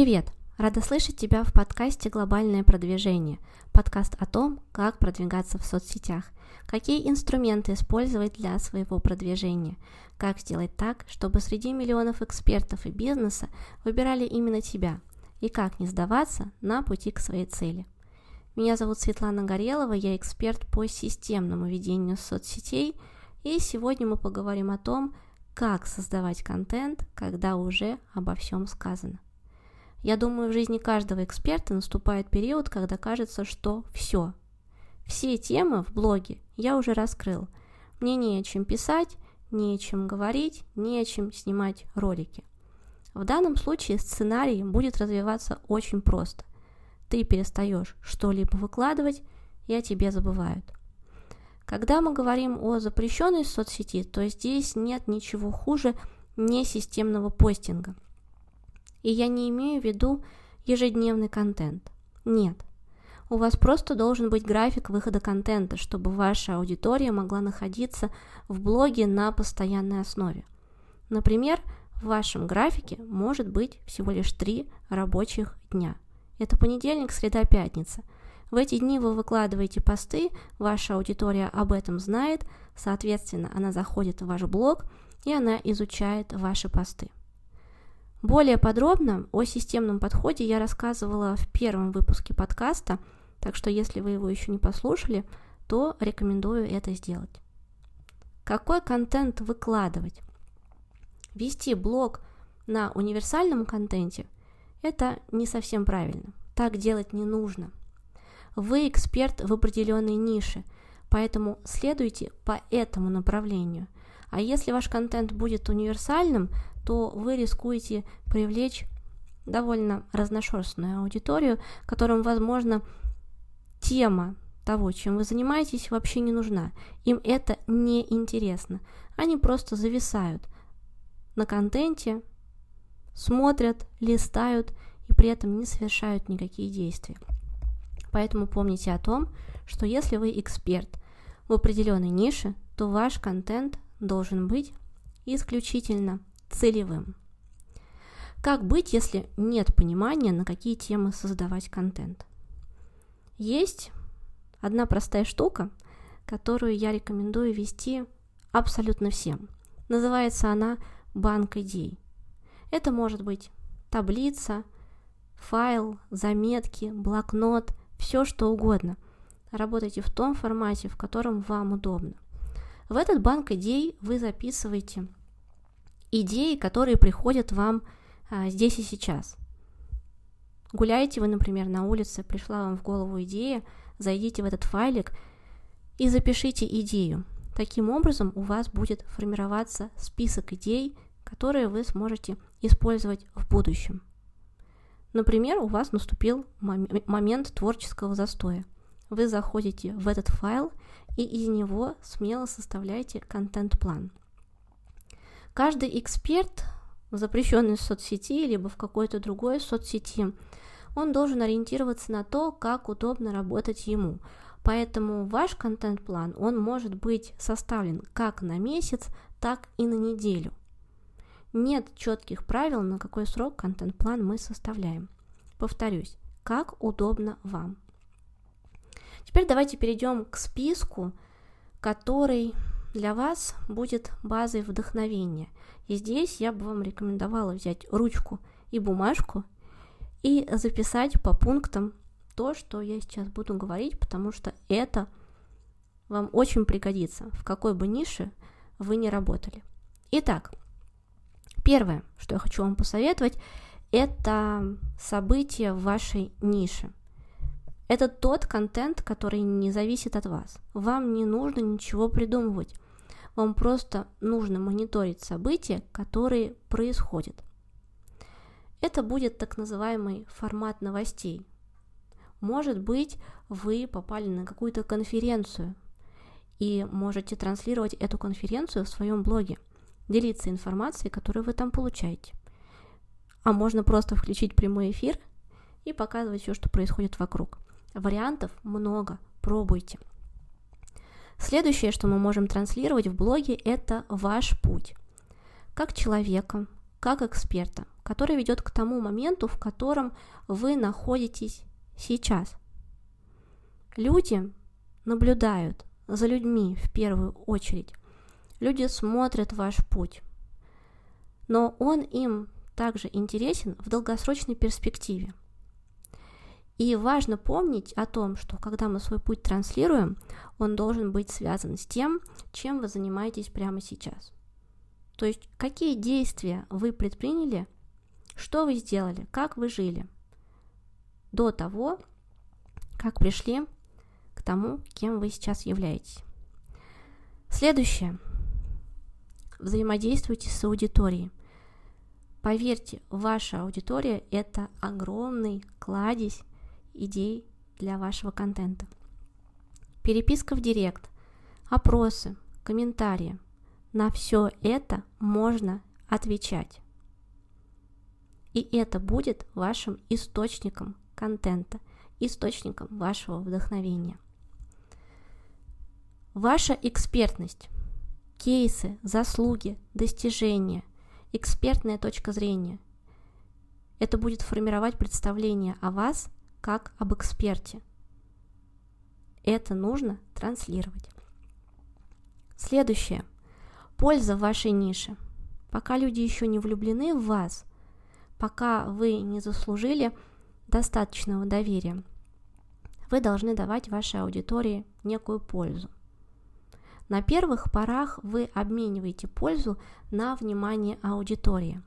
Привет! Рада слышать тебя в подкасте «Глобальное продвижение». Подкаст о том, как продвигаться в соцсетях, какие инструменты использовать для своего продвижения, как сделать так, чтобы среди миллионов экспертов и бизнеса выбирали именно тебя, и как не сдаваться на пути к своей цели. Меня зовут Светлана Горелова, я эксперт по системному ведению соцсетей, и сегодня мы поговорим о том, как создавать контент, когда уже обо всем сказано. Я думаю, в жизни каждого эксперта наступает период, когда кажется, что все. Все темы в блоге я уже раскрыл. Мне не о чем писать, не о чем говорить, не о чем снимать ролики. В данном случае сценарий будет развиваться очень просто. Ты перестаешь что-либо выкладывать, и о тебе забывают. Когда мы говорим о запрещенной соцсети, то здесь нет ничего хуже несистемного постинга – и я не имею в виду ежедневный контент. Нет. У вас просто должен быть график выхода контента, чтобы ваша аудитория могла находиться в блоге на постоянной основе. Например, в вашем графике может быть всего лишь три рабочих дня. Это понедельник, среда, пятница. В эти дни вы выкладываете посты, ваша аудитория об этом знает, соответственно, она заходит в ваш блог и она изучает ваши посты. Более подробно о системном подходе я рассказывала в первом выпуске подкаста, так что если вы его еще не послушали, то рекомендую это сделать. Какой контент выкладывать? Вести блог на универсальном контенте – это не совсем правильно. Так делать не нужно. Вы эксперт в определенной нише, поэтому следуйте по этому направлению. А если ваш контент будет универсальным, то вы рискуете привлечь довольно разношерстную аудиторию, которым, возможно, тема того, чем вы занимаетесь, вообще не нужна. Им это не интересно. Они просто зависают на контенте, смотрят, листают и при этом не совершают никакие действия. Поэтому помните о том, что если вы эксперт в определенной нише, то ваш контент должен быть исключительно целевым. Как быть, если нет понимания, на какие темы создавать контент? Есть одна простая штука, которую я рекомендую вести абсолютно всем. Называется она банк идей. Это может быть таблица, файл, заметки, блокнот, все что угодно. Работайте в том формате, в котором вам удобно. В этот банк идей вы записываете идеи, которые приходят вам а, здесь и сейчас. Гуляете вы, например, на улице, пришла вам в голову идея, зайдите в этот файлик и запишите идею. Таким образом у вас будет формироваться список идей, которые вы сможете использовать в будущем. Например, у вас наступил момент творческого застоя. Вы заходите в этот файл и из него смело составляете контент-план. Каждый эксперт в запрещенной соцсети либо в какой-то другой соцсети, он должен ориентироваться на то, как удобно работать ему. Поэтому ваш контент-план, он может быть составлен как на месяц, так и на неделю. Нет четких правил, на какой срок контент-план мы составляем. Повторюсь, как удобно вам. Теперь давайте перейдем к списку, который для вас будет базой вдохновения. И здесь я бы вам рекомендовала взять ручку и бумажку и записать по пунктам то, что я сейчас буду говорить, потому что это вам очень пригодится, в какой бы нише вы не работали. Итак, первое, что я хочу вам посоветовать, это события в вашей нише – это тот контент, который не зависит от вас. Вам не нужно ничего придумывать. Вам просто нужно мониторить события, которые происходят. Это будет так называемый формат новостей. Может быть, вы попали на какую-то конференцию и можете транслировать эту конференцию в своем блоге, делиться информацией, которую вы там получаете. А можно просто включить прямой эфир и показывать все, что происходит вокруг. Вариантов много, пробуйте. Следующее, что мы можем транслировать в блоге, это ваш путь. Как человека, как эксперта, который ведет к тому моменту, в котором вы находитесь сейчас. Люди наблюдают за людьми в первую очередь. Люди смотрят ваш путь. Но он им также интересен в долгосрочной перспективе. И важно помнить о том, что когда мы свой путь транслируем, он должен быть связан с тем, чем вы занимаетесь прямо сейчас. То есть, какие действия вы предприняли, что вы сделали, как вы жили до того, как пришли к тому, кем вы сейчас являетесь. Следующее. Взаимодействуйте с аудиторией. Поверьте, ваша аудитория – это огромный кладезь идей для вашего контента. Переписка в директ, опросы, комментарии. На все это можно отвечать. И это будет вашим источником контента, источником вашего вдохновения. Ваша экспертность, кейсы, заслуги, достижения, экспертная точка зрения – это будет формировать представление о вас как об эксперте. Это нужно транслировать. Следующее. Польза в вашей нише. Пока люди еще не влюблены в вас, пока вы не заслужили достаточного доверия, вы должны давать вашей аудитории некую пользу. На первых порах вы обмениваете пользу на внимание аудитории.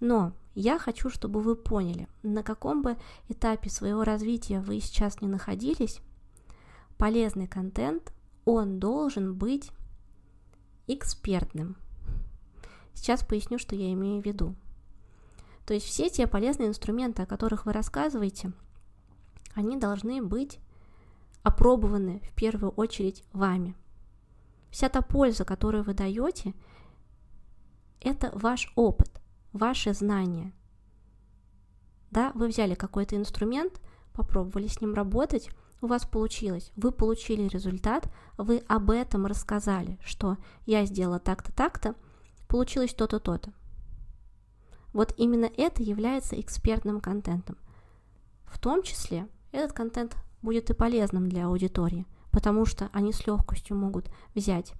Но я хочу, чтобы вы поняли, на каком бы этапе своего развития вы сейчас не находились, полезный контент, он должен быть экспертным. Сейчас поясню, что я имею в виду. То есть все те полезные инструменты, о которых вы рассказываете, они должны быть опробованы в первую очередь вами. Вся та польза, которую вы даете, это ваш опыт, ваши знания. Да, вы взяли какой-то инструмент, попробовали с ним работать, у вас получилось, вы получили результат, вы об этом рассказали, что я сделала так-то, так-то, получилось то-то, то-то. Вот именно это является экспертным контентом. В том числе этот контент будет и полезным для аудитории, потому что они с легкостью могут взять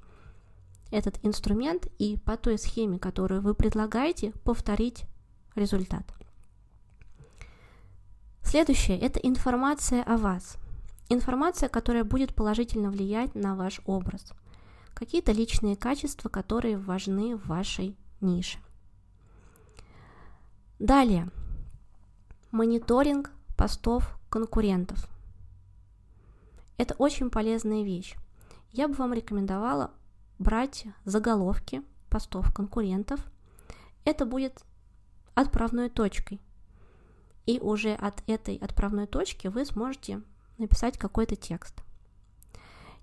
этот инструмент и по той схеме, которую вы предлагаете, повторить результат. Следующее – это информация о вас. Информация, которая будет положительно влиять на ваш образ. Какие-то личные качества, которые важны в вашей нише. Далее. Мониторинг постов конкурентов. Это очень полезная вещь. Я бы вам рекомендовала брать заголовки постов конкурентов. Это будет отправной точкой. И уже от этой отправной точки вы сможете написать какой-то текст.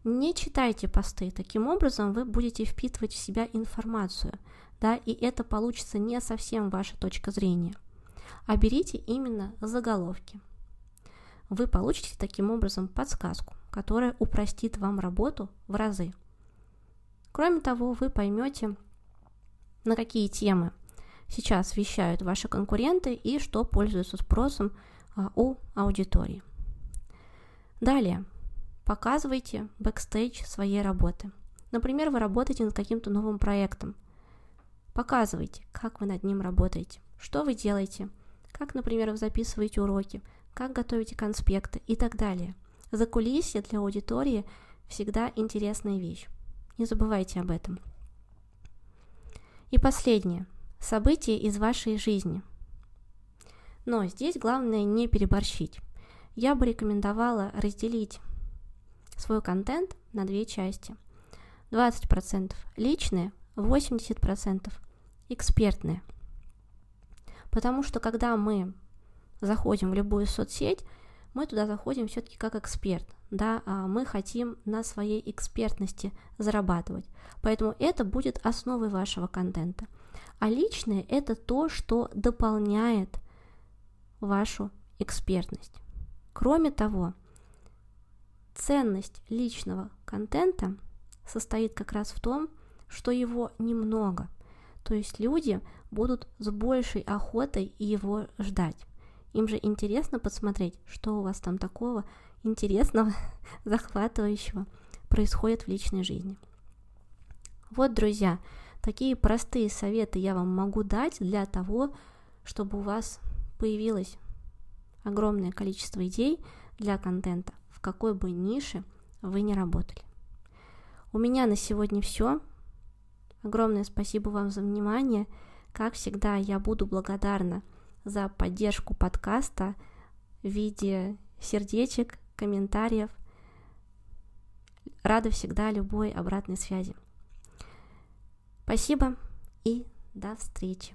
Не читайте посты, таким образом вы будете впитывать в себя информацию, да, и это получится не совсем ваша точка зрения. А берите именно заголовки. Вы получите таким образом подсказку, которая упростит вам работу в разы. Кроме того, вы поймете, на какие темы сейчас вещают ваши конкуренты и что пользуется спросом а, у аудитории. Далее, показывайте бэкстейдж своей работы. Например, вы работаете над каким-то новым проектом. Показывайте, как вы над ним работаете, что вы делаете, как, например, вы записываете уроки, как готовите конспекты и так далее. За кулисье для аудитории всегда интересная вещь. Не забывайте об этом. И последнее. События из вашей жизни. Но здесь главное не переборщить. Я бы рекомендовала разделить свой контент на две части. 20% личные, 80% экспертные. Потому что когда мы заходим в любую соцсеть, мы туда заходим все-таки как эксперт да, а мы хотим на своей экспертности зарабатывать. Поэтому это будет основой вашего контента. А личное – это то, что дополняет вашу экспертность. Кроме того, ценность личного контента состоит как раз в том, что его немного. То есть люди будут с большей охотой его ждать. Им же интересно посмотреть, что у вас там такого интересного, захватывающего происходит в личной жизни. Вот, друзья, такие простые советы я вам могу дать для того, чтобы у вас появилось огромное количество идей для контента, в какой бы нише вы не работали. У меня на сегодня все. Огромное спасибо вам за внимание. Как всегда, я буду благодарна за поддержку подкаста в виде сердечек, комментариев. Рада всегда любой обратной связи. Спасибо и до встречи.